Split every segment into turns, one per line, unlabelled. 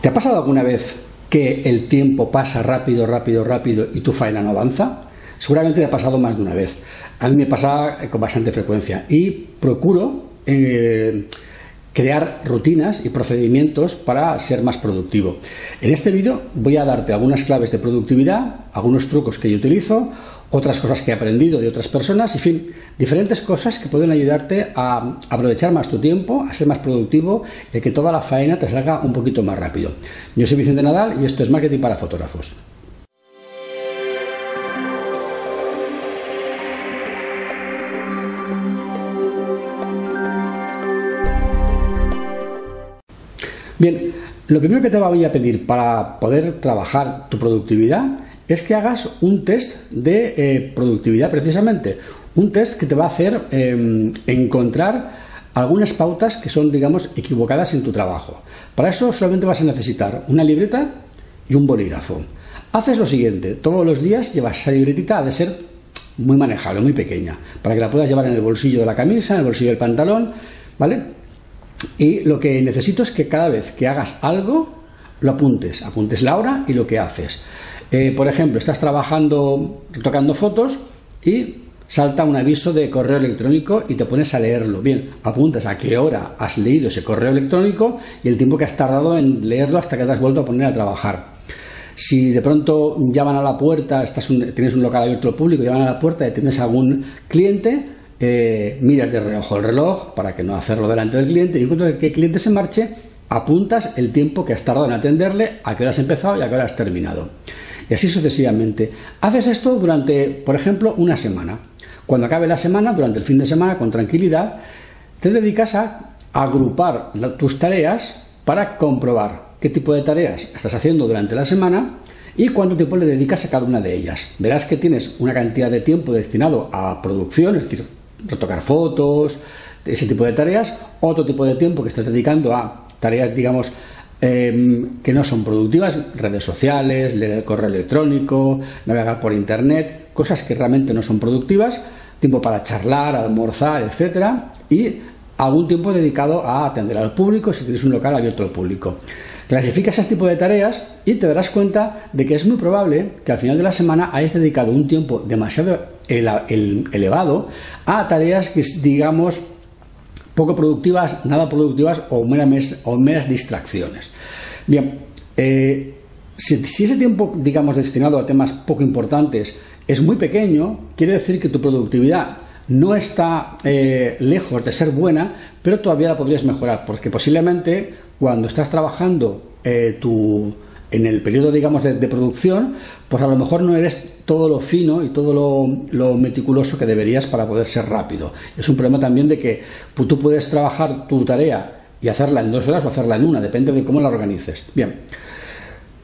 ¿Te ha pasado alguna vez que el tiempo pasa rápido, rápido, rápido y tu faena no avanza? Seguramente te ha pasado más de una vez. A mí me pasa con bastante frecuencia y procuro eh, crear rutinas y procedimientos para ser más productivo. En este vídeo voy a darte algunas claves de productividad, algunos trucos que yo utilizo, otras cosas que he aprendido de otras personas, en fin, diferentes cosas que pueden ayudarte a aprovechar más tu tiempo, a ser más productivo y a que toda la faena te salga un poquito más rápido. Yo soy Vicente Nadal y esto es Marketing para Fotógrafos. Bien, lo primero que te voy a pedir para poder trabajar tu productividad es que hagas un test de eh, productividad precisamente. Un test que te va a hacer em, encontrar algunas pautas que son, digamos, equivocadas en tu trabajo. Para eso solamente vas a necesitar una libreta y un bolígrafo. Haces lo siguiente, todos los días llevas esa libretita, ha de ser muy manejable, muy pequeña, para que la puedas llevar en el bolsillo de la camisa, en el bolsillo del pantalón, ¿vale? Y lo que necesito es que cada vez que hagas algo, lo apuntes. Apuntes la hora y lo que haces. Eh, por ejemplo, estás trabajando, tocando fotos y salta un aviso de correo electrónico y te pones a leerlo. Bien, apuntas a qué hora has leído ese correo electrónico y el tiempo que has tardado en leerlo hasta que te has vuelto a poner a trabajar. Si de pronto llaman a la puerta, estás tienes un local abierto al público, llaman a la puerta y tienes algún cliente, eh, miras de reojo el reloj para que no hacerlo delante del cliente y cuando que el cliente se marche, apuntas el tiempo que has tardado en atenderle, a qué hora has empezado y a qué hora has terminado. Y así sucesivamente. Haces esto durante, por ejemplo, una semana. Cuando acabe la semana, durante el fin de semana, con tranquilidad, te dedicas a agrupar tus tareas para comprobar qué tipo de tareas estás haciendo durante la semana y cuánto tiempo le dedicas a cada una de ellas. Verás que tienes una cantidad de tiempo destinado a producción, es decir, retocar fotos, ese tipo de tareas, otro tipo de tiempo que estás dedicando a tareas, digamos, em, que no son productivas, redes sociales, leer correo electrónico, navegar por internet, cosas que realmente no son productivas, tiempo para charlar, almorzar, etcétera, y algún tiempo dedicado a atender al público si tienes un local abierto al público. Clasificas ese tipo de tareas y te darás cuenta de que es muy probable que al final de la semana hayas dedicado un tiempo demasiado elevado a tareas que, digamos, poco productivas, nada productivas o meras, distracciones. Bien, eh, si, ese tiempo, digamos, destinado a temas poco importantes es muy pequeño, quiere decir que tu productividad no está eh, lejos de ser buena, pero todavía la podrías mejorar, porque posiblemente cuando estás trabajando eh, tu, en el periodo, digamos, de, producción, pues a lo mejor no eres todo lo fino y todo lo, meticuloso que deberías para poder ser rápido. Es un problema también de que tú puedes trabajar tu tarea y hacerla en dos horas o hacerla en una, depende de cómo la organices. Bien,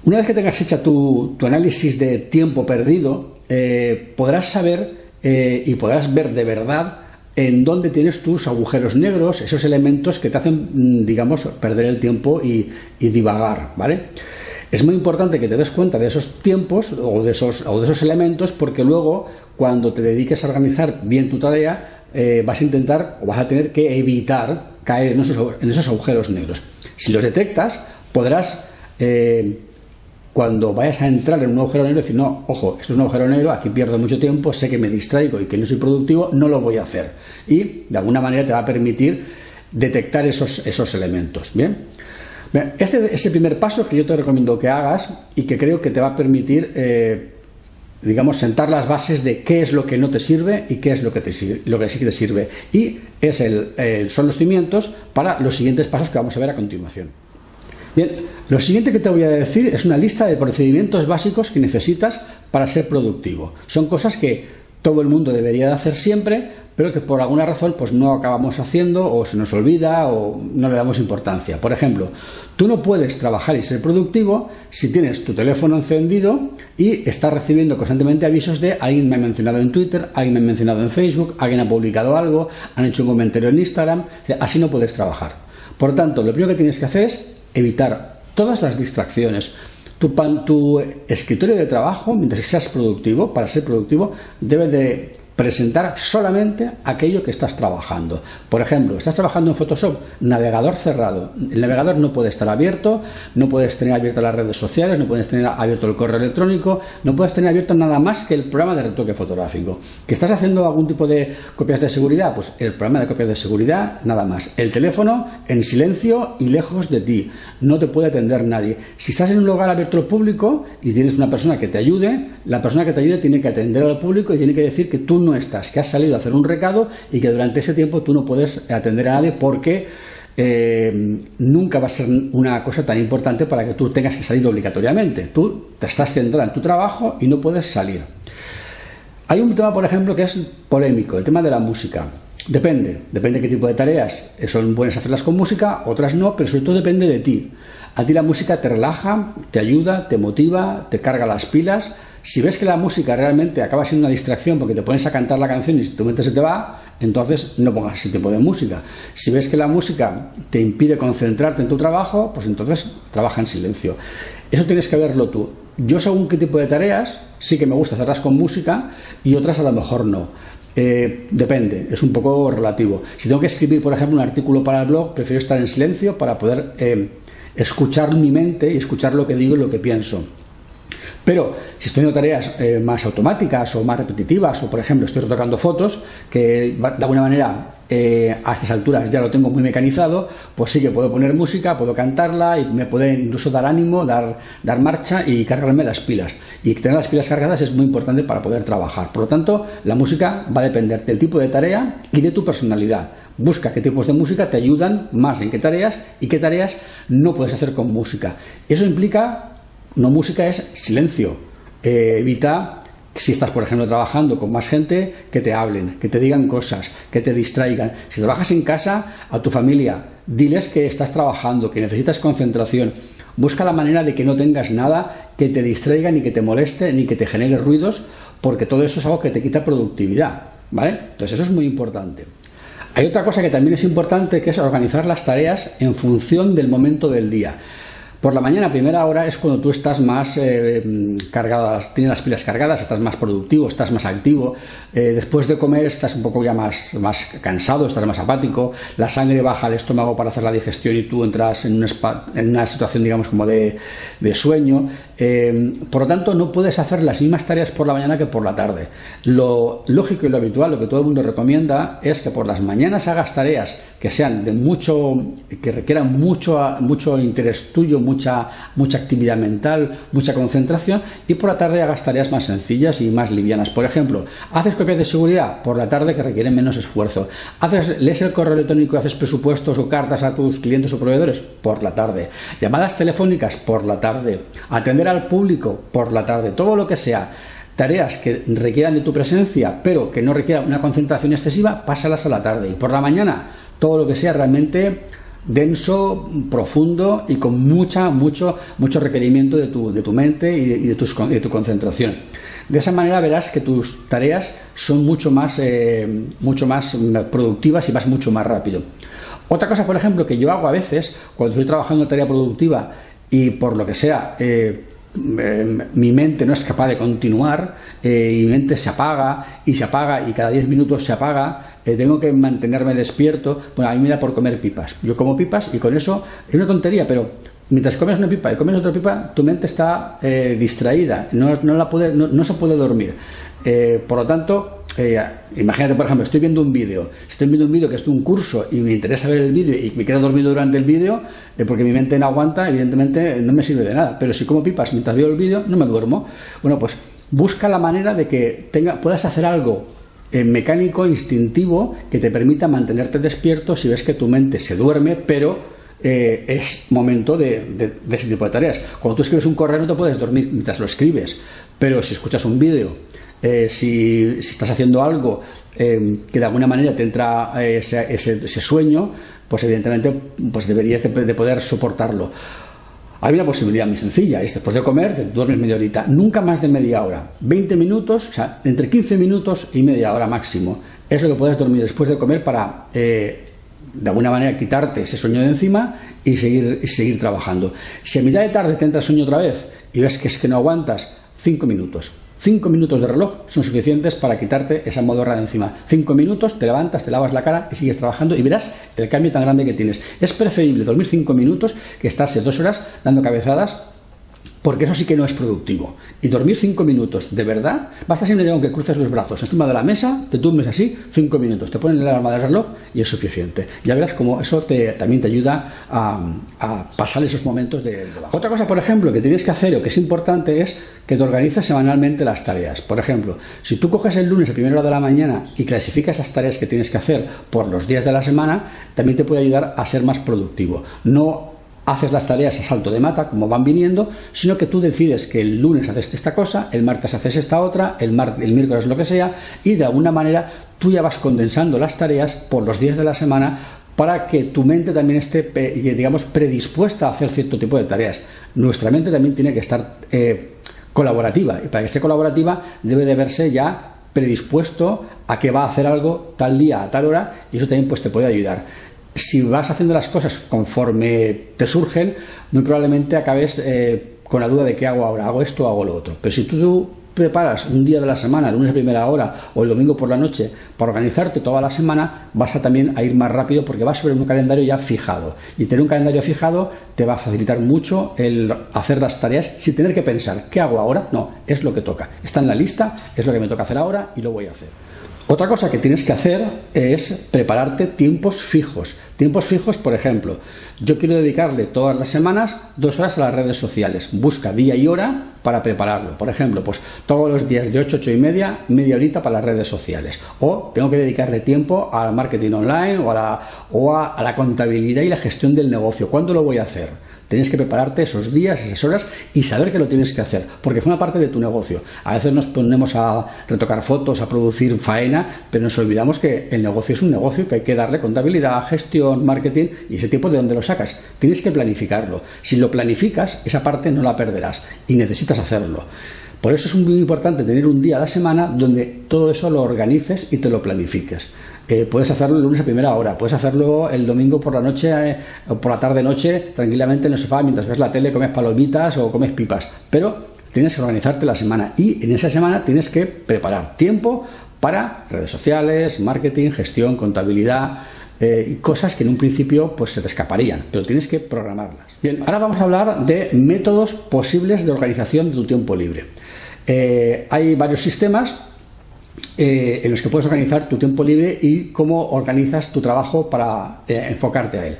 una vez que tengas hecha tu, análisis de tiempo perdido, eh, podrás saber eh, y podrás ver de verdad en dónde tienes tus agujeros negros, esos elementos que te hacen, mm, digamos, perder el tiempo y, divagar, ¿vale? Es muy importante que te des cuenta de esos tiempos o de esos, o de esos elementos porque luego cuando te dediques a organizar bien tu tarea eh, vas a intentar o vas a tener que evitar caer en esos, en esos agujeros negros. Si los detectas podrás eh, cuando vayas a entrar en un agujero negro, decir, no, ojo, esto es un agujero negro, aquí pierdo mucho tiempo, sé que me distraigo y que no soy productivo, no lo voy a hacer. Y de alguna manera te va a permitir detectar esos, esos elementos. Bien. Este es el primer paso que yo te recomiendo que hagas y que creo que te va a permitir, eh, digamos, sentar las bases de qué es lo que no te sirve y qué es lo que, te, lo que sí que te sirve. Y es el, son los cimientos para los siguientes pasos que vamos a ver a continuación. Bien, lo siguiente que te voy a decir es una lista de procedimientos básicos que necesitas para ser productivo. Son cosas que todo el mundo debería de hacer siempre, pero que por alguna razón pues no acabamos haciendo o se nos olvida o no le damos importancia. Por ejemplo, tú no puedes trabajar y ser productivo si tienes tu teléfono encendido y estás recibiendo constantemente avisos de alguien me ha mencionado en Twitter, alguien me ha mencionado en Facebook, alguien ha publicado algo, han hecho un comentario en Instagram, así no puedes trabajar. Por tanto, lo primero que tienes que hacer es evitar todas las distracciones. Tu, tu escritorio de trabajo, mientras seas productivo, para ser productivo, debe de presentar solamente aquello que estás trabajando. Por ejemplo, estás trabajando en Photoshop, navegador cerrado. El navegador no puede estar abierto, no puedes tener abiertas las redes sociales, no puedes tener abierto el correo electrónico, no puedes tener abierto nada más que el programa de retoque fotográfico. ¿Que estás haciendo algún tipo de copias de seguridad? Pues el programa de copias de seguridad, nada más. El teléfono en silencio y lejos de ti. No te puede atender nadie. Si estás en un lugar abierto al público y tienes una persona que te ayude, la persona que te ayude tiene que atender al público y tiene que decir que tú no estás, que has salido a hacer un recado y que durante ese tiempo tú no puedes atender a nadie porque eh, nunca va a ser una cosa tan importante para que tú tengas que salir obligatoriamente. Tú te estás centrada en tu trabajo y no puedes salir. Hay un tema, por ejemplo, que es polémico, el tema de la música. Depende, depende de qué tipo de tareas son buenas hacerlas con música, otras no, pero sobre todo depende de ti. A ti la música te relaja, te ayuda, te motiva, te carga las pilas si ves que la música realmente acaba siendo una distracción porque te pones a cantar la canción y tu mente se te va, entonces no pongas ese tipo de música. Si ves que la música te impide concentrarte en tu trabajo, pues entonces trabaja en silencio. Eso tienes que verlo tú. Yo según qué tipo de tareas, sí que me gusta hacerlas con música y otras a lo mejor no. Eh, depende, es un poco relativo. Si tengo que escribir, por ejemplo, un artículo para el blog, prefiero estar en silencio para poder eh, escuchar mi mente y escuchar lo que digo y lo que pienso. Pero si estoy haciendo tareas eh, más automáticas o más repetitivas, o por ejemplo estoy retocando fotos, que de alguna manera eh, a estas alturas ya lo tengo muy mecanizado, pues sí que puedo poner música, puedo cantarla y me puede incluso dar ánimo, dar, dar marcha y cargarme las pilas. Y tener las pilas cargadas es muy importante para poder trabajar. Por lo tanto, la música va a depender del tipo de tarea y de tu personalidad. Busca qué tipos de música te ayudan más en qué tareas y qué tareas no puedes hacer con música. Eso implica no música es silencio. Eh, evita, si estás, por ejemplo, trabajando con más gente, que te hablen, que te digan cosas, que te distraigan. Si trabajas en casa, a tu familia, diles que estás trabajando, que necesitas concentración. Busca la manera de que no tengas nada que te distraiga, ni que te moleste, ni que te genere ruidos, porque todo eso es algo que te quita productividad. ¿Vale? Entonces, eso es muy importante. Hay otra cosa que también es importante, que es organizar las tareas en función del momento del día. Por la mañana, primera hora, es cuando tú estás más eh, cargado, tienes las pilas cargadas, estás más productivo, estás más activo. Eh, después de comer estás un poco ya más, más cansado, estás más apático. La sangre baja al estómago para hacer la digestión y tú entras en, en una situación, digamos, como de, de sueño. Eh, por lo tanto, no puedes hacer las mismas tareas por la mañana que por la tarde. Lo lógico y lo habitual, lo que todo el mundo recomienda, es que por las mañanas hagas tareas que sean de mucho, que requieran mucho, mucho interés tuyo, mucha, mucha actividad mental, mucha concentración, y por la tarde hagas tareas más sencillas y más livianas. Por ejemplo, haces copias de seguridad por la tarde que requieren menos esfuerzo. Haces, lees el correo electrónico haces presupuestos o cartas a tus clientes o proveedores por la tarde. Llamadas telefónicas por la tarde. Atender al público por la tarde, todo lo que sea tareas que requieran de tu presencia, pero que no requieran una concentración excesiva, pásalas a la tarde. Y por la mañana, todo lo que sea realmente denso, profundo y con mucha, mucho, mucho requerimiento de tu, de tu mente y de, tu concentración. De esa manera verás que tus tareas son mucho más, eh, mucho más productivas y vas mucho más rápido. Otra cosa, por ejemplo, que yo hago a veces, cuando estoy trabajando en tarea productiva y por lo que sea, eh, eh, mi mente no es capaz de continuar eh, mi mente se apaga y se apaga y cada 10 minutos se apaga, eh, tengo que mantenerme despierto. Bueno, a mí me da por comer pipas. Yo como pipas y con eso es una tontería, pero mientras comes una pipa y comes otra pipa, tu mente está distraída, no, la puede, no, se puede dormir. Por lo tanto, imagínate, por ejemplo, estoy viendo un vídeo, estoy viendo un vídeo que es un curso y me interesa ver el vídeo y me quedo dormido durante el vídeo, eh, porque mi mente no aguanta, evidentemente no me sirve de nada. Pero si como pipas mientras veo el vídeo, no me duermo. Bueno, pues busca la manera de que tenga, puedas hacer algo eh, mecánico, instintivo, que te permita mantenerte despierto si ves que tu mente se duerme, pero eh, es momento de, ese tipo de tareas. Cuando tú escribes un correo no te puedes dormir mientras lo escribes, pero si escuchas un vídeo, si, estás haciendo algo que de alguna manera te entra ese sueño, pues evidentemente pues deberías de, poder soportarlo. Hay una posibilidad muy sencilla, es después de comer, duermes media horita, nunca más de media hora, 20 minutos, o sea, entre 15 minutos y media hora máximo. Es lo que puedes dormir después de comer para, eh, de alguna manera, quitarte ese sueño de encima y seguir, seguir trabajando. Si a mitad de tarde te entra sueño otra vez y ves que es que no aguantas, 5 minutos. Cinco minutos de reloj son suficientes para quitarte esa modorra de encima. Cinco minutos, te levantas, te lavas la cara y sigues trabajando y verás el cambio tan grande que tienes. Es preferible dormir cinco minutos que estarse dos horas dando cabezadas porque eso sí que no es productivo. Y dormir cinco minutos, de verdad, basta siempre que cruces los brazos encima de la mesa, te tumbes así, cinco minutos, te ponen el alarma del reloj y es suficiente. Ya verás cómo eso te, también te ayuda a, pasar esos momentos de. Otra cosa, por ejemplo, que tienes que hacer o que es importante es que te organices semanalmente las tareas. Por ejemplo, si tú coges el lunes a primera hora de la mañana y clasificas esas tareas que tienes que hacer por los días de la semana, también te puede ayudar a ser más productivo. No haces las tareas a salto de mata, como van viniendo, sino que tú decides que el lunes haces esta cosa, el martes haces esta otra, el, el miércoles lo que sea, y de alguna manera tú ya vas condensando las tareas por los días de la semana para que tu mente también esté, digamos, predispuesta a hacer cierto tipo de tareas. Nuestra mente también tiene que estar eh, colaborativa, y para que esté colaborativa debe de verse ya predispuesto a que va a hacer algo tal día, a tal hora, y eso también pues, te puede ayudar si vas haciendo las cosas conforme te surgen, muy probablemente acabes eh, con la duda de qué hago ahora, hago esto o hago lo otro. Pero si tú preparas un día de la semana, lunes a primera hora o el domingo por la noche, para organizarte toda la semana, vas a también a ir más rápido porque vas sobre un calendario ya fijado. Y tener un calendario fijado te va a facilitar mucho el hacer las tareas sin tener que pensar, ¿qué hago ahora? No, es lo que toca. Está en la lista, es lo que me toca hacer ahora y lo voy a hacer. Otra cosa que tienes que hacer es prepararte tiempos fijos. Tiempos fijos, por ejemplo, yo quiero dedicarle todas las semanas dos horas a las redes sociales. Busca día y hora para prepararlo. Por ejemplo, pues todos los días de 8, 8 y media, media horita para las redes sociales. O tengo que dedicarle tiempo al marketing online o a la, o a la contabilidad y la gestión del negocio. ¿Cuándo lo voy a hacer? Tienes que prepararte esos días, esas horas y saber que lo tienes que hacer, porque forma parte de tu negocio. A veces nos ponemos a retocar fotos, a producir faena, pero nos olvidamos que el negocio es un negocio que hay que darle contabilidad, gestión, marketing y ese tiempo de dónde lo sacas. Tienes que planificarlo. Si lo planificas, esa parte no la perderás y necesitas hacerlo. Por eso es muy importante tener un día a la semana donde todo eso lo organices y te lo planifiques. Eh, puedes hacerlo el lunes a primera hora, puedes hacerlo el domingo por la noche eh, o por la tarde-noche tranquilamente en el sofá mientras ves la tele, comes palomitas o comes pipas. Pero tienes que organizarte la semana y en esa semana tienes que preparar tiempo para redes sociales, marketing, gestión, contabilidad eh, y cosas que en un principio pues se te escaparían, pero tienes que programarlas. Bien, ahora vamos a hablar de métodos posibles de organización de tu tiempo libre. hay varios sistemas eh, en los que puedes organizar tu tiempo libre y cómo organizas tu trabajo para eh, enfocarte a él.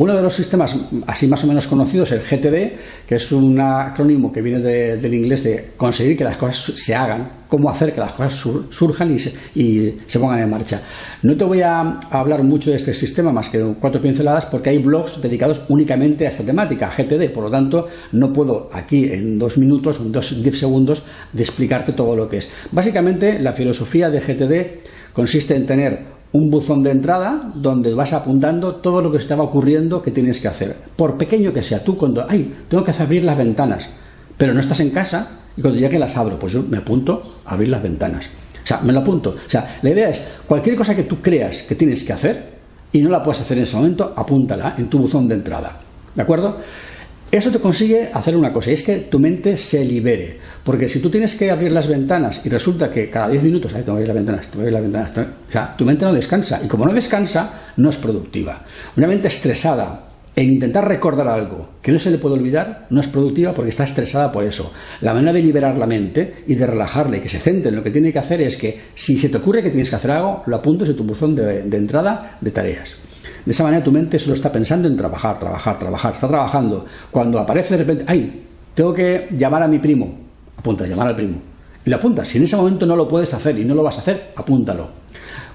Uno de los sistemas así más o menos conocidos es el GTD, que es un acrónimo que viene del inglés de conseguir que las cosas se hagan, cómo hacer que las cosas surjan y se, pongan en marcha. No te voy a hablar mucho de este sistema, más que cuatro pinceladas, porque hay blogs dedicados únicamente a esta temática, GTD, por lo tanto no puedo aquí en dos minutos, en dos, diez segundos, de explicarte todo lo que es. Básicamente la filosofía de GTD consiste en tener un buzón de entrada donde vas apuntando todo lo que estaba ocurriendo que tienes que hacer. Por pequeño que sea, tú cuando, ay, tengo que abrir las ventanas, pero no estás en casa y cuando llegue las abro, pues yo me apunto a abrir las ventanas. O sea, me lo apunto. O sea, la idea es, cualquier cosa que tú creas que tienes que hacer y no la puedes hacer en ese momento, apúntala en tu buzón de entrada. ¿De acuerdo? Eso te consigue hacer una cosa, y es que tu mente se libere. Porque si tú tienes que abrir las ventanas y resulta que cada 10 minutos, tengo que abrir las ventanas, tengo abrir las ventanas, o sea, tu mente no descansa. Y como no descansa, no es productiva. Una mente estresada en intentar recordar algo que no se le puede olvidar, no es productiva porque está estresada por eso. La manera de liberar la mente y de relajarle y que se centre en lo que tiene que hacer es que si se te ocurre que tienes que hacer algo, lo apuntes en tu buzón de entrada de tareas. De esa manera tu mente solo está pensando en trabajar, trabajar, trabajar, está trabajando. Cuando aparece de repente, ay, tengo que llamar a mi primo, apunta, llamar al primo. Y lo apuntas. Si en ese momento no lo puedes hacer y no lo vas a hacer, apúntalo.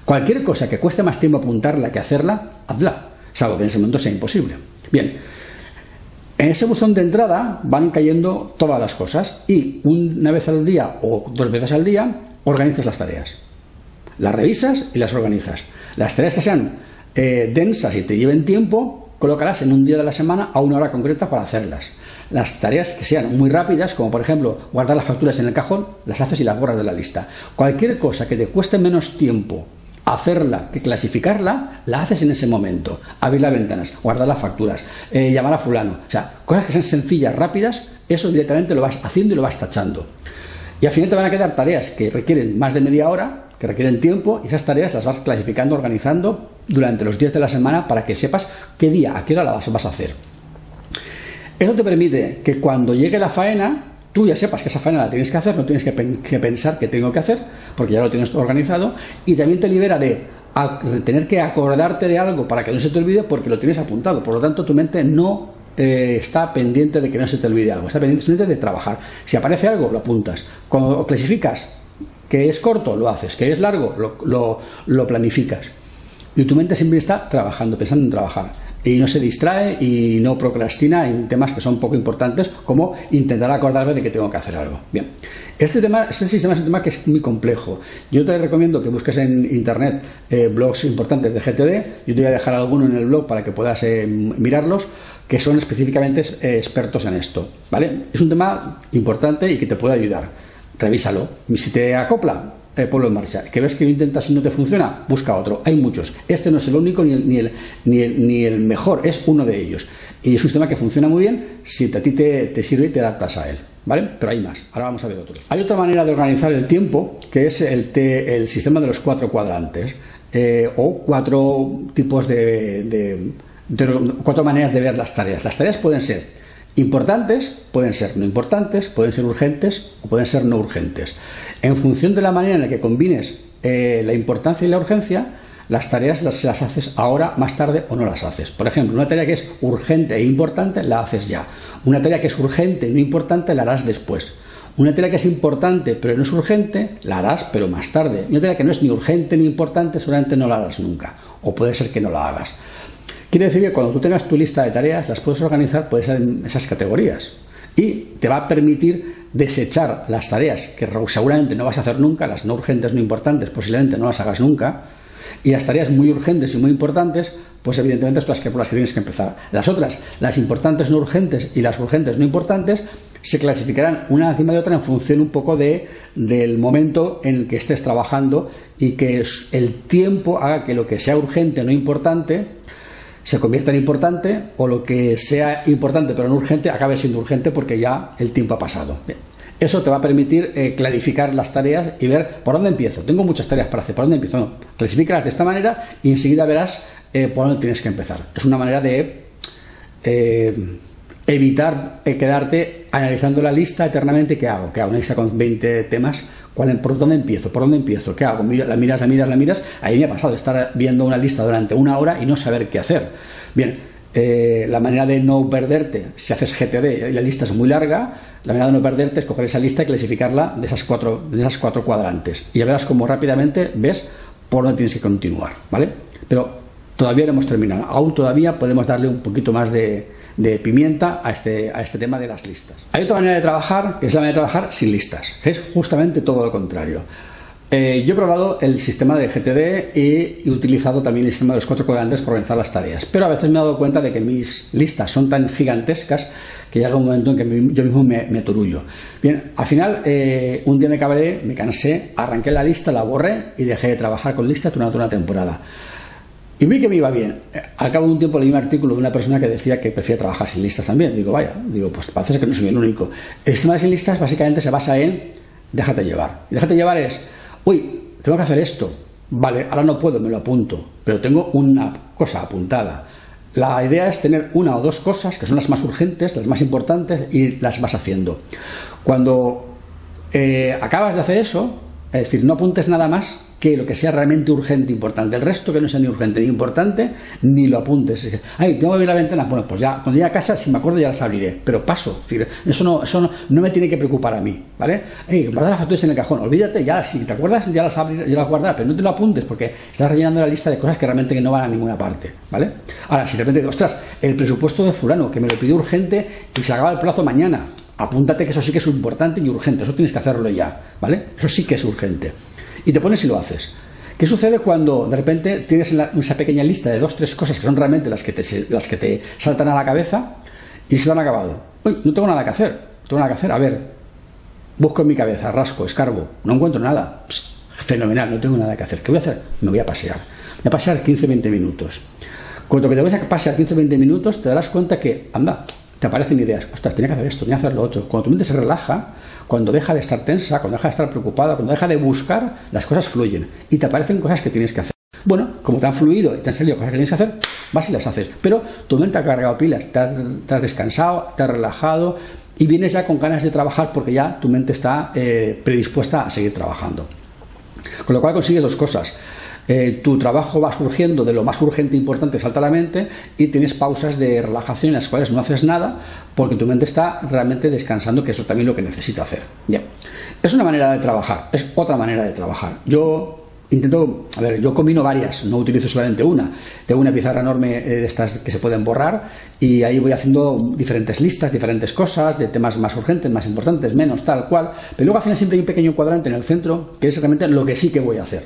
Cualquier cosa que cueste más tiempo apuntarla que hacerla, hazla, salvo que en ese momento sea imposible. Bien, en ese buzón de entrada van cayendo todas las cosas y una vez al día o dos veces al día organizas las tareas. Las revisas y las organizas. Las tareas que sean eh, densas y te lleven tiempo, colocarás en un día de la semana a una hora concreta para hacerlas. Las tareas que sean muy rápidas, como por ejemplo guardar las facturas en el cajón, las haces y las borras de la lista. Cualquier cosa que te cueste menos tiempo hacerla que clasificarla, la haces en ese momento. Abrir las ventanas, guardar las facturas, eh, llamar a fulano. O sea, cosas que sean sencillas, rápidas, eso directamente lo vas haciendo y lo vas tachando. Y al final te van a quedar tareas que requieren más de media hora, que requieren tiempo, y esas tareas las vas clasificando, organizando durante los días de la semana para que sepas qué día, a qué hora las vas a hacer. Eso te permite que cuando llegue la faena, tú ya sepas que esa faena la tienes que hacer, no tienes que, pensar que tengo que hacer, porque ya lo tienes organizado, y también te libera de, tener que acordarte de algo para que no se te olvide porque lo tienes apuntado. Por lo tanto, tu mente no eh, está pendiente de que no se te olvide algo, está pendiente de trabajar. Si aparece algo, lo apuntas. Cuando clasificas que es corto, lo haces, que es largo, lo, lo planificas. Y tu mente siempre está trabajando, pensando en trabajar y no se distrae y no procrastina en temas que son poco importantes como intentar acordarme de que tengo que hacer algo. Bien, este, tema, este sistema es un tema que es muy complejo. Yo te recomiendo que busques en internet eh, blogs importantes de GTD. Yo te voy a dejar alguno en el blog para que puedas eh, mirarlos que son específicamente eh, expertos en esto. ¿vale? Es un tema importante y que te puede ayudar. Revísalo. Si te acopla, eh, ponlo en marcha. Que ves que lo intentas y no te funciona, busca otro. Hay muchos. Este no es el único ni el, ni el, ni el, ni el mejor, es uno de ellos. Y es un sistema que funciona muy bien si a ti te, sirve y te adaptas a él. ¿Vale? Pero hay más. Ahora vamos a ver otros. Hay otra manera de organizar el tiempo que es el, el sistema de los cuatro cuadrantes eh, o cuatro tipos de, de, cuatro maneras de ver las tareas. Las tareas pueden ser importantes, pueden ser no importantes, pueden ser urgentes o pueden ser no urgentes. En función de la manera en la que combines eh, la importancia y la urgencia, las tareas las, las, haces ahora, más tarde o no las haces. Por ejemplo, una tarea que es urgente e importante la haces ya. Una tarea que es urgente y no importante la harás después. Una tarea que es importante pero no es urgente la harás pero más tarde. Una tarea que no es ni urgente ni importante seguramente no la harás nunca. O puede ser que no la hagas. Quiere decir que cuando tú tengas tu lista de tareas las puedes organizar por esas categorías. Y te va a permitir desechar las tareas que seguramente no vas a hacer nunca, las no urgentes, no importantes, posiblemente no las hagas nunca, y las tareas muy urgentes y muy importantes, pues evidentemente son las que por las que tienes que empezar. Las otras, las importantes no urgentes y las urgentes no importantes, se clasificarán una encima de otra en función un poco de, del momento en el que estés trabajando y que el tiempo haga que lo que sea urgente no importante se convierta en importante o lo que sea importante pero no urgente acabe siendo urgente porque ya el tiempo ha pasado. Eso te va a permitir eh, clarificar las tareas y ver por dónde empiezo. Tengo muchas tareas para hacer, ¿por dónde empiezo? No, clasifícalas de esta manera y enseguida verás eh, por dónde tienes que empezar. Es una manera de eh, evitar quedarte analizando la lista eternamente. ¿Qué hago? ¿Qué hago? Una lista con 20 temas ¿Por dónde empiezo? ¿Por dónde empiezo? ¿Qué hago? La miras, la miras, la miras. Ahí me ha pasado estar viendo una lista durante una hora y no saber qué hacer. Bien, eh, la manera de no perderte, si haces GTD y la lista es muy larga, la manera de no perderte es coger esa lista y clasificarla de esas cuatro, de esas cuatro cuadrantes. Y ya verás cómo rápidamente ves por dónde tienes que continuar, ¿vale? Pero todavía no hemos terminado. Aún todavía podemos darle un poquito más de, de pimienta a este, a este tema de las listas. Hay otra manera de trabajar, que es la manera de trabajar sin listas, que es justamente todo lo contrario. Eh, yo he probado el sistema de GTD y he utilizado también el sistema de los cuatro cuadrantes para organizar las tareas, pero a veces me he dado cuenta de que mis listas son tan gigantescas que llega un momento en que yo mismo me, me turullo. Bien, al final, eh, un día me cabré, me cansé, arranqué la lista, la borré y dejé de trabajar con listas durante una temporada. Y vi que me iba bien. Al cabo de un tiempo leí un artículo de una persona que decía que prefiere trabajar sin listas también. Digo, vaya, digo, pues parece que no soy el único. El sistema de sin listas básicamente se basa en déjate llevar. Y déjate llevar es, uy, tengo que hacer esto. Vale, ahora no puedo, me lo apunto, pero tengo una cosa apuntada. La idea es tener una o dos cosas que son las más urgentes, las más importantes, y las vas haciendo. Cuando eh, acabas de hacer eso, es decir, no apuntes nada más, que lo que sea realmente urgente e importante. El resto que no sea ni urgente ni importante, ni lo apuntes. Ay, tengo que abrir la ventana. Bueno, pues ya, cuando llegue a casa, si me acuerdo, ya las abriré. Pero paso. eso no, eso no, me tiene que preocupar a mí. ¿Vale? Hey, guarda las facturas en el cajón. Olvídate, ya, si te acuerdas, ya las abriré, ya las guardarás. Pero no te lo apuntes porque estás rellenando la lista de cosas que realmente no van a ninguna parte. ¿Vale? Ahora, si de repente, ostras, el presupuesto de Fulano, que me lo pidió urgente y se acaba el plazo mañana. Apúntate que eso sí que es importante y urgente. Eso tienes que hacerlo ya. ¿Vale? Eso sí que es urgente y te pones y lo haces. ¿Qué sucede cuando de repente tienes esa pequeña lista de dos, tres cosas que son realmente las que te, las que te saltan a la cabeza y se te han acabado? Uy, no tengo nada que hacer, no tengo nada que hacer. A ver, busco en mi cabeza, rasco, escarbo, no encuentro nada. fenomenal, no tengo nada que hacer. ¿Qué voy a hacer? Me voy a pasear. Voy a pasear 15-20 minutos. Cuando te vas a pasear 15-20 minutos, te darás cuenta que, anda, te aparecen ideas. Ostras, tenía que hacer esto, tenía que hacer lo otro. Cuando tu mente se relaja, cuando deja de estar tensa, cuando deja de estar preocupada, cuando deja de buscar, las cosas fluyen y te aparecen cosas que tienes que hacer. Bueno, como te han fluido y te han salido cosas que tienes que hacer, vas y las haces. Pero tu mente ha cargado pilas, te has, descansado, te has relajado y vienes ya con ganas de trabajar porque ya tu mente está eh, predispuesta a seguir trabajando. Con lo cual consigues dos cosas. Eh, tu trabajo va surgiendo de lo más urgente e importante, salta a la mente, y tienes pausas de relajación en las cuales no haces nada porque tu mente está realmente descansando, que eso también es lo que necesita hacer. Bien, es una manera de trabajar, es otra manera de trabajar. Yo intento, a ver, yo combino varias, no utilizo solamente una. Tengo una pizarra enorme eh, de estas que se pueden borrar y ahí voy haciendo diferentes listas, diferentes cosas, de temas más urgentes, más importantes, menos, tal cual. Pero luego al final siempre hay un pequeño cuadrante en el centro que es realmente lo que sí que voy a hacer.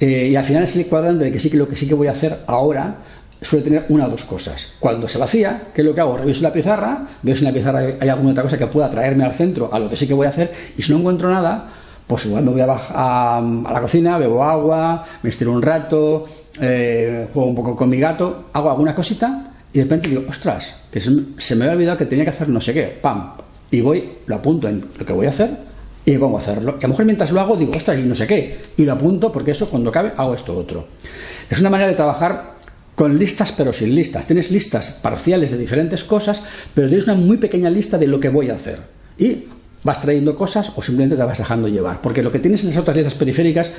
Eh, y al final ese cuadrante de que sí que lo que sí que voy a hacer ahora suele tener una o dos cosas. Cuando se vacía, ¿qué es lo que hago? Reviso la pizarra, veo si en la pizarra hay alguna otra cosa que pueda traerme al centro a lo que sí que voy a hacer y si no encuentro nada, pues igual me voy a, bajar a, la cocina, bebo agua, me estiro un rato, eh, juego un poco con mi gato, hago alguna cosita y de repente digo, ostras, que se, me había olvidado que tenía que hacer no sé qué, pam, y voy, lo apunto en lo que voy a hacer y a hacerlo. Y a lo mejor mientras lo hago digo, ostras, y no sé qué, y lo apunto porque eso cuando cabe hago esto otro. Es una manera de trabajar con listas pero sin listas. Tienes listas parciales de diferentes cosas, pero tienes una muy pequeña lista de lo que voy a hacer. Y vas trayendo cosas o simplemente te vas dejando llevar. Porque lo que tienes en las otras listas periféricas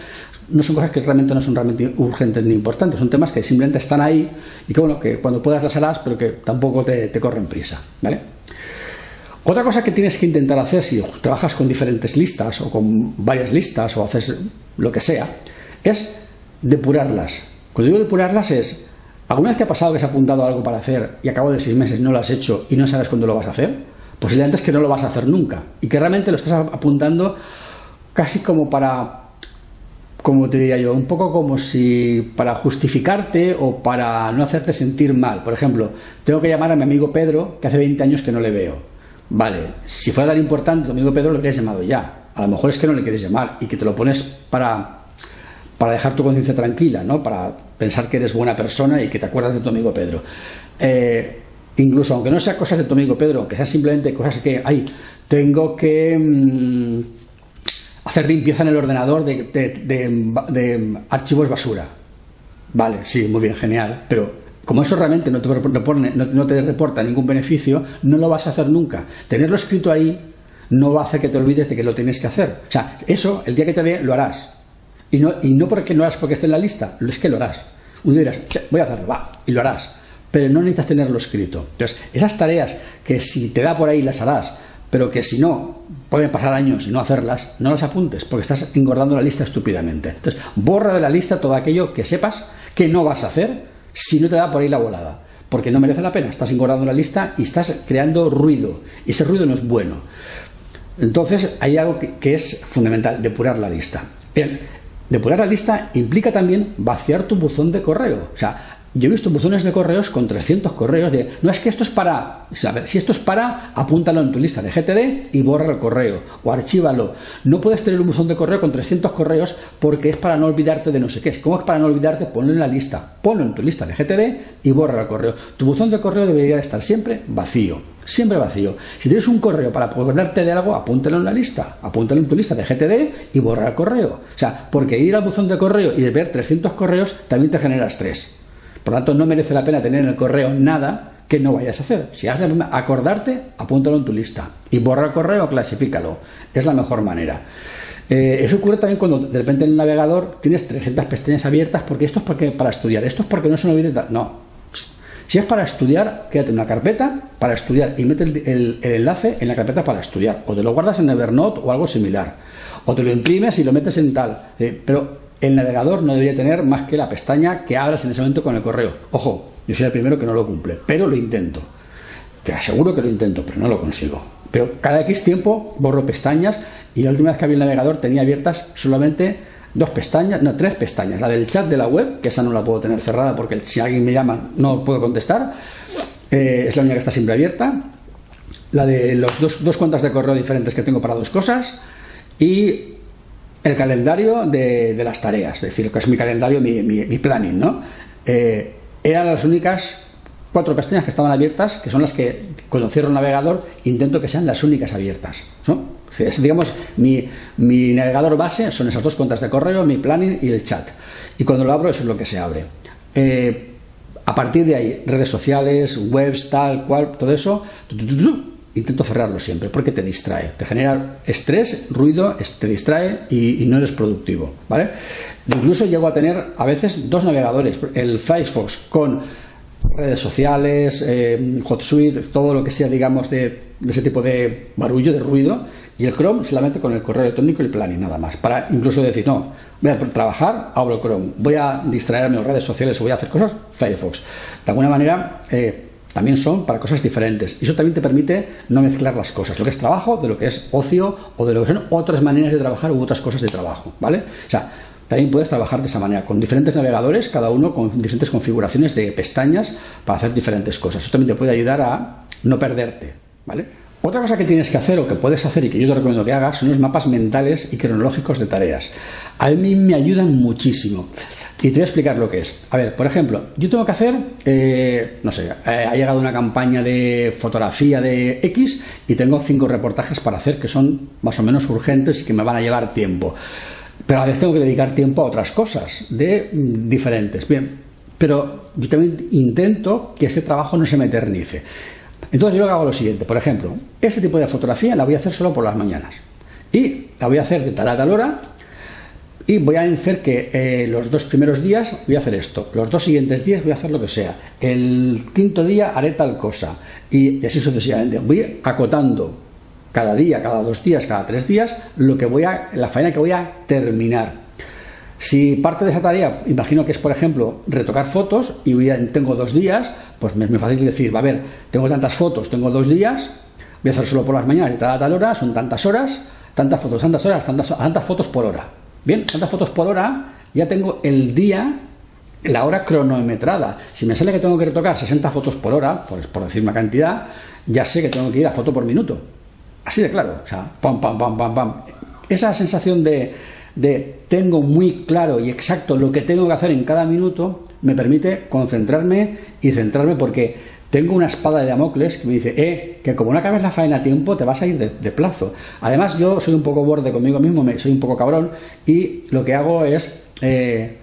no son cosas que realmente no son realmente urgentes ni importantes, son temas que simplemente están ahí y que bueno, que cuando puedas las harás, pero que tampoco te, te corren prisa. ¿vale? Otra cosa que tienes que intentar hacer si trabajas con diferentes listas o con varias listas o haces lo que sea, es depurarlas. Cuando digo depurarlas es, ¿alguna vez te ha pasado que has apuntado algo para hacer y a cabo de seis meses no lo has hecho y no sabes cuándo lo vas a hacer? Posiblemente es que no lo vas a hacer nunca y que realmente lo estás apuntando casi como para, como te diría yo, un poco como si para justificarte o para no hacerte sentir mal. Por ejemplo, tengo que llamar a mi amigo Pedro, que hace 20 años que no le veo Vale, si fuera tan importante, amigo Pedro lo hubieras llamado ya. A lo mejor es que no le quieres llamar y que te lo pones para, para dejar tu conciencia tranquila, ¿no? Para pensar que eres buena persona y que te acuerdas de tu amigo Pedro. Eh, incluso aunque no sea cosas de tu amigo Pedro, que sean simplemente cosas que, ay, tengo que mm, hacer limpieza en el ordenador de, de archivos basura. Vale, sí, muy bien, genial, pero como eso realmente no te, no, te, reporta ningún beneficio, no lo vas a hacer nunca. Tenerlo escrito ahí no va a hacer que te olvides de que lo tienes que hacer. O sea, eso, el día que te dé, lo harás. Y no, y no porque no harás porque esté en la lista, es que lo harás. Un día dirás, voy a hacerlo, va, y lo harás. Pero no necesitas tenerlo escrito. Entonces, esas tareas que si te da por ahí las harás, pero que si no, pueden pasar años y no hacerlas, no las apuntes, porque estás engordando la lista estúpidamente. Entonces, borra de la lista todo aquello que sepas que no vas a hacer si no te da por ahí la volada. Porque no merece la pena. Estás engordando la lista y estás creando ruido. Y ese ruido no es bueno. Entonces, hay algo que, es fundamental: depurar la lista. Depurar la lista implica también vaciar tu buzón de correo. Yo he visto buzones de correos con 300 correos de, no es que esto es para, a ver, si esto es para, apúntalo en tu lista de GTD y borra el correo o archívalo. No puedes tener un buzón de correo con 300 correos porque es para no olvidarte de no sé qué. ¿Cómo es para no olvidarte? Ponlo en la lista, ponlo en tu lista de GTD y borra el correo. Tu buzón de correo debería estar siempre vacío, siempre vacío. Si tienes un correo para acordarte de algo, apúntalo en la lista, apúntalo en tu lista de GTD y borra el correo. O sea, porque ir al buzón de correo y ver 300 correos también te genera estrés. Por lo tanto, no merece la pena tener en el correo nada que no vayas a hacer. Si has de acordarte, apúntalo en tu lista. Y borra el correo, clasifícalo. Es la mejor manera. Eh, eso ocurre también cuando de repente en el navegador tienes 300 pestañas abiertas porque esto es porque, para estudiar, esto es porque no se olvide. No. Si es para estudiar, quédate una carpeta para estudiar y mete el, enlace en la carpeta para estudiar. O te lo guardas en Evernote o algo similar. O te lo imprimes y lo metes en tal. Eh, pero el navegador no debería tener más que la pestaña que abras en ese momento con el correo. Ojo, yo soy el primero que no lo cumple, pero lo intento. Te aseguro que lo intento, pero no lo consigo. Pero cada X tiempo borro pestañas y la última vez que abrí el navegador tenía abiertas solamente dos pestañas, no, tres pestañas. La del chat de la web, que esa no la puedo tener cerrada porque si alguien me llama no puedo contestar. Eh, es la única que está siempre abierta. La de los dos, dos cuentas de correo diferentes que tengo para dos cosas. Y el calendario de, las tareas, es decir, que es mi calendario, mi, planning, ¿no? Eh, eran las únicas cuatro pestañas que estaban abiertas, que son las que cuando cierro el navegador, intento que sean las únicas abiertas. ¿no? digamos, mi, mi navegador base son esas dos cuentas de correo, mi planning y el chat. Y cuando lo abro, eso es lo que se abre. Eh, a partir de ahí, redes sociales, webs, tal cual, todo eso, intento cerrarlo siempre porque te distrae, te genera estrés, ruido, te distrae y, no eres productivo, ¿vale? Incluso llego a tener a veces dos navegadores, el Firefox con redes sociales, eh, HotSuite, todo lo que sea, digamos, de, ese tipo de barullo, de ruido, y el Chrome solamente con el correo electrónico y el planning, nada más. Para incluso decir, no, voy a trabajar, abro Chrome, voy a distraerme en redes sociales o voy a hacer cosas, Firefox. De alguna manera, eh, también son para cosas diferentes. Y eso también te permite no mezclar las cosas, lo que es trabajo, de lo que es ocio o de lo que son otras maneras de trabajar u otras cosas de trabajo, ¿vale? O sea, también puedes trabajar de esa manera, con diferentes navegadores, cada uno con diferentes configuraciones de pestañas para hacer diferentes cosas. Eso también te puede ayudar a no perderte, ¿vale? Otra cosa que tienes que hacer o que puedes hacer y que yo te recomiendo que hagas son los mapas mentales y cronológicos de tareas. A mí me ayudan muchísimo. Y te voy a explicar lo que es. A ver, por ejemplo, yo tengo que hacer, eh, no sé, eh, ha llegado una campaña de fotografía de X y tengo cinco reportajes para hacer que son más o menos urgentes y que me van a llevar tiempo. Pero a veces tengo que dedicar tiempo a otras cosas de mm, diferentes. Bien, pero yo también intento que ese trabajo no se me eternice. Entonces yo hago lo siguiente, por ejemplo, este tipo de fotografía la voy a hacer solo por las mañanas. Y la voy a hacer de tal a tal hora y voy a hacer que eh, los dos primeros días voy a hacer esto, los dos siguientes días voy a hacer lo que sea, el quinto día haré tal cosa y así sucesivamente. Voy acotando cada día, cada dos días, cada tres días, lo que voy a, la faena que voy a terminar. Si parte de esa tarea, imagino que es, por ejemplo, retocar fotos y tengo dos días, pues me es muy fácil decir, va a ver, tengo tantas fotos, tengo dos días, voy a hacer solo por las mañanas y tal a tal hora, son tantas horas, tantas fotos, tantas horas, tantas, tantas fotos por hora. Bien, tantas fotos por hora, ya tengo el día, la hora cronometrada. Si me sale que tengo que retocar 60 fotos por hora, pues por decir una cantidad, ya sé que tengo que ir a foto por minuto. Así de claro, o sea, pam, pam, pam, pam, pam. Esa sensación de de tengo muy claro y exacto lo que tengo que hacer en cada minuto, me permite concentrarme y centrarme porque tengo una espada de Damocles que me dice, eh, que como no acabes la faena a tiempo, te vas a ir de, plazo. Además, yo soy un poco borde conmigo mismo, soy un poco cabrón, y lo que hago es eh,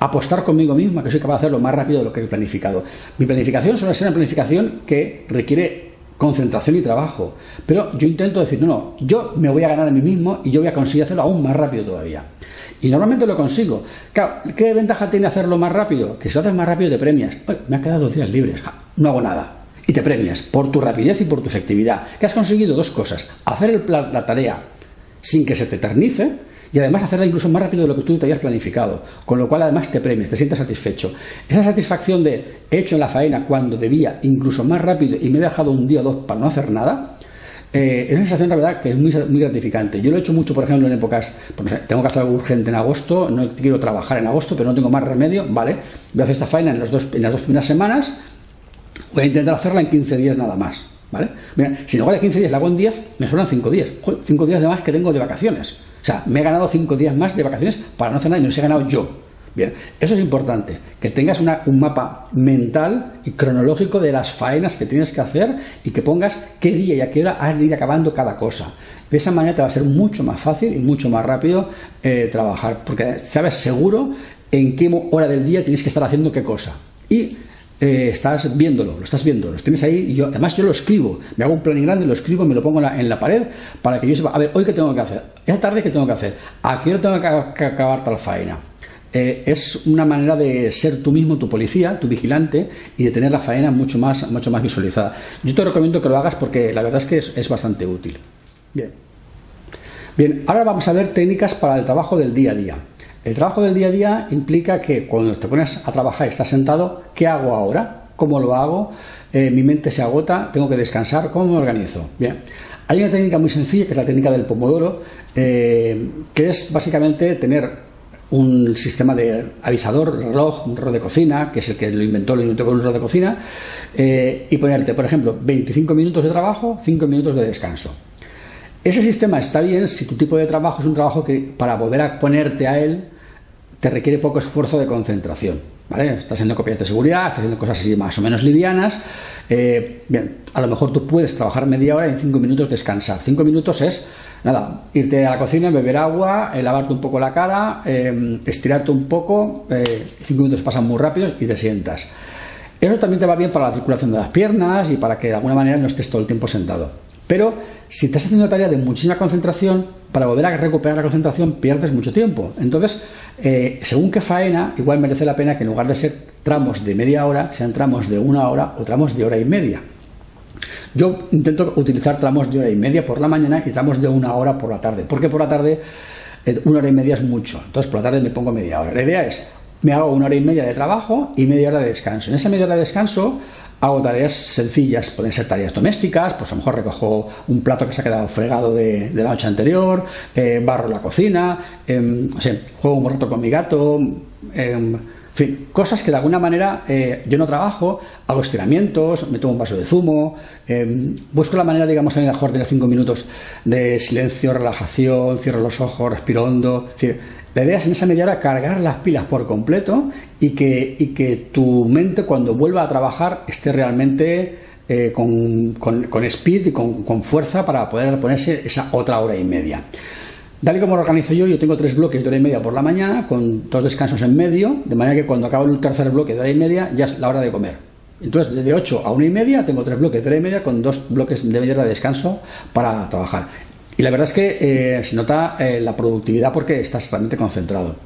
apostar conmigo mismo, que soy capaz de hacerlo más rápido de lo que he planificado. Mi planificación suele ser una planificación que requiere concentración y trabajo. Pero yo intento decir, no, no, yo me voy a ganar a mí mismo y yo voy a conseguir hacerlo aún más rápido todavía. Y normalmente lo consigo. ¿qué ventaja tiene hacerlo más rápido? Que si lo haces más rápido te premias. me ha quedado dos días libres, no hago nada. Y te premias por tu rapidez y por tu efectividad. Que has conseguido dos cosas. Hacer la tarea sin que se te eternice y además hacerla incluso más rápido de lo que tú te habías planificado, con lo cual además te premias, te sientes satisfecho. Esa satisfacción de he hecho la faena cuando debía, incluso más rápido y me he dejado un día o dos para no hacer nada, eh, es una sensación, la verdad, que es muy, muy gratificante. Yo lo he hecho mucho, por ejemplo, en épocas, pues, tengo que hacer algo urgente en agosto, no quiero trabajar en agosto, pero no tengo más remedio, vale, voy a hacer esta faena en, los dos, en las dos primeras semanas, voy a intentar hacerla en 15 días nada más, ¿vale? Mira, si lugar de 15 días la hago en 10, me sobran 5 días, 5 días de más que tengo de vacaciones. O sea, me he ganado cinco días más de vacaciones para no hacer nada y no los he ganado yo. Bien, eso es importante, que tengas un mapa mental y cronológico de las faenas que tienes que hacer y que pongas qué día y a qué hora has de ir acabando cada cosa. De esa manera te va a ser mucho más fácil y mucho más rápido eh, trabajar, porque sabes seguro en qué hora del día tienes que estar haciendo qué cosa. Y eh, estás viéndolo, lo estás viendo, los tienes ahí y yo, además yo lo escribo, me hago un planning grande, lo escribo, me lo pongo en la, pared para que yo sepa, a ver, hoy qué tengo que hacer, esta tarde qué tengo que hacer, a qué hora tengo que, acabar tal faena. Eh, es una manera de ser tú mismo tu policía, tu vigilante y de tener la faena mucho más, mucho más visualizada. Yo te recomiendo que lo hagas porque la verdad es que es, es bastante útil. Bien. Bien, ahora vamos a ver técnicas para el trabajo del día a día. El trabajo del día a día implica que cuando te pones a trabajar y estás sentado, ¿qué hago ahora? ¿Cómo lo hago? Eh, mi mente se agota, tengo que descansar, ¿cómo me organizo? Bien, hay una técnica muy sencilla que es la técnica del pomodoro, eh, que es básicamente tener un sistema de avisador, reloj, un reloj de cocina, que es el que lo inventó, lo inventó con un reloj de cocina, eh, y ponerte, por ejemplo, 25 minutos de trabajo, 5 minutos de descanso. Ese sistema está bien si tu tipo de trabajo es un trabajo que para volver a ponerte a él te requiere poco esfuerzo de concentración. ¿vale? Estás haciendo copias de seguridad, estás haciendo cosas así más o menos livianas. Eh, bien, a lo mejor tú puedes trabajar media hora y en cinco minutos descansar. Cinco minutos es, nada, irte a la cocina, beber agua, eh, lavarte un poco la cara, eh, estirarte un poco, cinco minutos pasan muy rápido y te sientas. Eso también te va bien para la circulación de las piernas y para que de alguna manera no estés todo el tiempo sentado. Pero si estás haciendo tarea de muchísima concentración, para volver a recuperar la concentración pierdes mucho tiempo. Entonces, eh, según qué faena, igual merece la pena que en lugar de ser tramos de media hora, sean tramos de una hora o tramos de hora y media. Yo intento utilizar tramos de hora y media por la mañana y tramos de una hora por la tarde, porque por la tarde eh, una hora y media es mucho. Entonces, por la tarde me pongo media hora. La idea es, me hago una hora y media de trabajo y media hora de descanso. En esa media hora de descanso hago tareas sencillas, pueden ser tareas domésticas, pues a lo mejor recojo un plato que se ha quedado fregado de, la noche anterior, eh, barro la cocina, eh, juego un rato con mi gato, em, en fin, cosas que de alguna manera eh, yo no trabajo, hago estiramientos, me tomo un vaso de zumo, em, busco la manera, digamos, a mejor tener cinco minutos de silencio, relajación, cierro los ojos, respiro hondo, la idea es en esa media hora cargar las pilas por completo y que, y que tu mente cuando vuelva a trabajar esté realmente eh, con, con, speed y con, con, fuerza para poder ponerse esa otra hora y media. Tal y como lo organizo yo, yo tengo tres bloques de hora y media por la mañana con dos descansos en medio, de manera que cuando acabo el tercer bloque de hora y media ya es la hora de comer. Entonces, desde 8 a una y media tengo tres bloques de hora y media con dos bloques de media hora de descanso para trabajar. Y la verdad es que eh, se nota eh, la productividad porque estás realmente concentrado.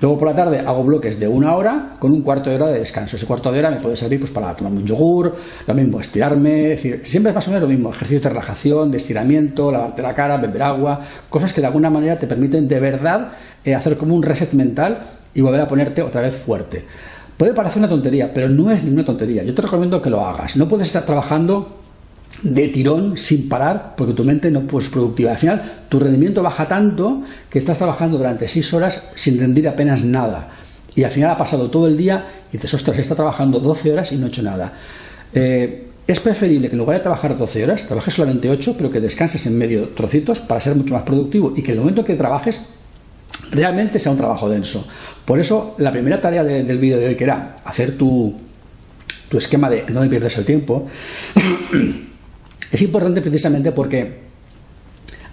Luego por la tarde hago bloques de una hora con un cuarto de hora de descanso. Ese cuarto de hora me puede servir pues, para tomarme un yogur, lo mismo, estirarme, siempre es más o menos lo mismo, ejercicios de relajación, de estiramiento, lavarte la cara, beber agua, cosas que de alguna manera te permiten de verdad eh, hacer como un reset mental y volver a ponerte otra vez fuerte. Puede parecer una tontería, pero no es ninguna tontería. Yo te recomiendo que lo hagas. No puedes estar trabajando de tirón sin parar porque tu mente no es productiva. Al final, tu rendimiento baja tanto que estás trabajando durante 6 horas sin rendir apenas nada. Y al final ha pasado todo el día y dices, ostras, está trabajando 12 horas y no he hecho nada. Eh, es preferible que en lugar de trabajar 12 horas, trabajes solamente 8, pero que descanses en medio trocitos para ser mucho más productivo y que el momento que trabajes realmente sea un trabajo denso. Por eso, la primera tarea del vídeo de hoy, que era hacer tu, tu esquema de no pierdes el tiempo, Es importante precisamente porque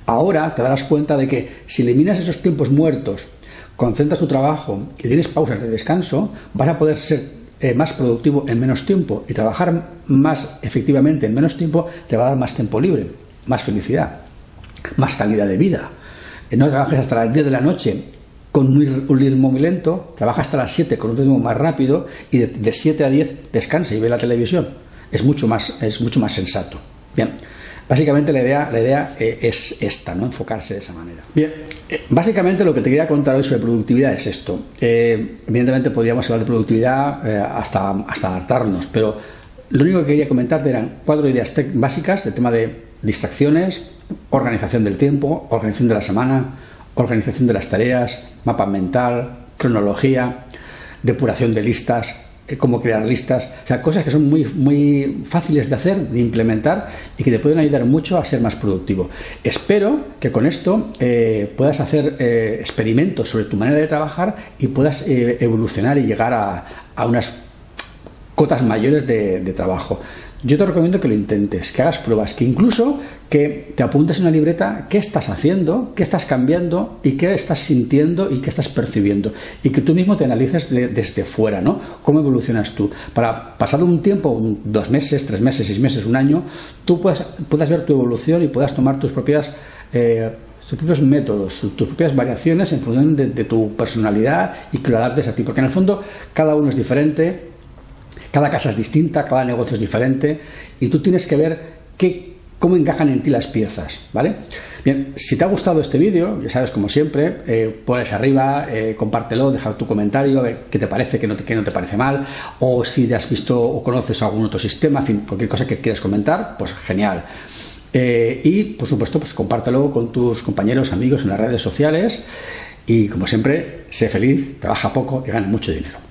ahora te darás cuenta de que si eliminas esos tiempos muertos, concentras tu trabajo y tienes pausas de descanso, vas a poder ser eh, más productivo en menos tiempo y trabajar más efectivamente en menos tiempo te va a dar más tiempo libre, más felicidad, más calidad de vida. Eh, no trabajes hasta las 10 de la noche con un ritmo muy lento, trabaja hasta las 7 con un ritmo más rápido y de, de 7 a 10 descansa y ve la televisión. Es mucho más, es mucho más sensato. Bien, básicamente la idea, la idea eh, es esta, ¿no? Enfocarse de esa manera. Bien, eh, básicamente lo que te quería contar hoy sobre productividad es esto. Eh, evidentemente podríamos hablar de productividad hasta, hasta adaptarnos, pero lo único que quería comentarte eran cuatro ideas básicas del tema de distracciones, organización del tiempo, organización de la semana, organización de las tareas, mapa mental, cronología, depuración de listas, cómo crear listas, o sea, cosas que son muy, muy fáciles de hacer, de implementar y que te pueden ayudar mucho a ser más productivo. Espero que con esto eh, puedas hacer eh, experimentos sobre tu manera de trabajar y puedas evolucionar y llegar a, a unas cotas mayores de trabajo. Yo te recomiendo que lo intentes, que hagas pruebas, que incluso que te apuntes en una libreta qué estás haciendo, qué estás cambiando y qué estás sintiendo y qué estás percibiendo. Y que tú mismo te analices desde fuera, ¿no? ¿Cómo evolucionas tú? Para pasado un tiempo, dos meses, tres meses, seis meses, un año, tú puedas, puedas ver tu evolución y puedas tomar tus propias... Eh, tus propios métodos, tus propias variaciones en función de, de, tu personalidad y que lo adaptes a ti, porque en el fondo cada uno es diferente, cada casa es distinta, cada negocio es diferente y tú tienes que ver qué cómo encajan en ti las piezas, ¿vale? Bien, si te ha gustado este vídeo, ya sabes, como siempre, eh, puedes arriba, eh, compártelo, deja tu comentario, qué te parece, qué no te, no te parece mal, o si te has visto o conoces algún otro sistema, en fin, cualquier cosa que quieras comentar, pues genial. Eh, y, por supuesto, pues compártelo con tus compañeros, amigos en las redes sociales y, como siempre, sé feliz, trabaja poco y gana mucho dinero.